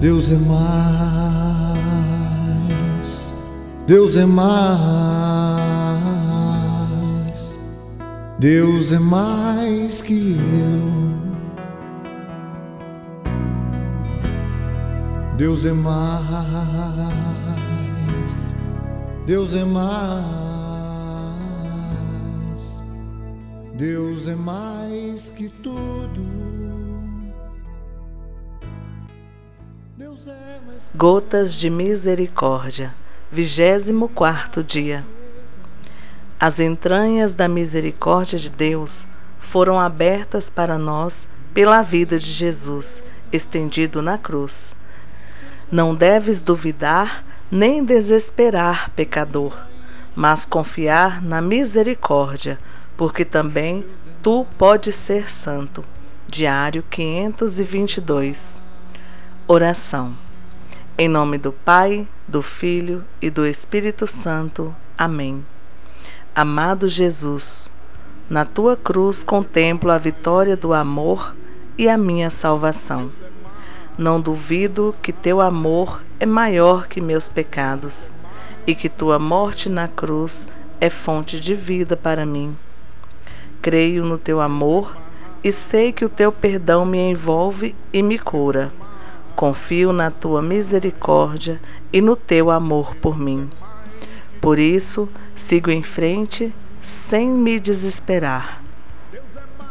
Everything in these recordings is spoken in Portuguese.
Deus é mais, Deus é mais, Deus é mais que eu. Deus é mais, Deus é mais, Deus é mais que tudo. Gotas de Misericórdia, 24 dia. As entranhas da misericórdia de Deus foram abertas para nós pela vida de Jesus, estendido na cruz. Não deves duvidar nem desesperar, pecador, mas confiar na misericórdia, porque também tu podes ser santo. Diário 522. Oração. Em nome do Pai, do Filho e do Espírito Santo. Amém. Amado Jesus, na tua cruz contemplo a vitória do amor e a minha salvação. Não duvido que teu amor é maior que meus pecados e que tua morte na cruz é fonte de vida para mim. Creio no teu amor e sei que o teu perdão me envolve e me cura. Confio na tua misericórdia e no teu amor por mim. Por isso, sigo em frente sem me desesperar.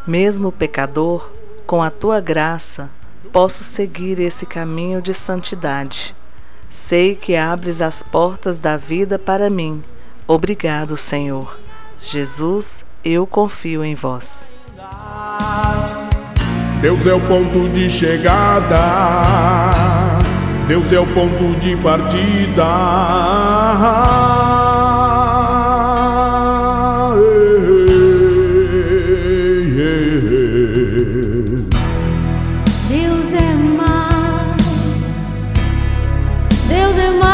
Mesmo pecador, com a tua graça, posso seguir esse caminho de santidade. Sei que abres as portas da vida para mim. Obrigado, Senhor. Jesus, eu confio em vós. Deus é o ponto de chegada, Deus é o ponto de partida. Deus é mais. Deus é mais.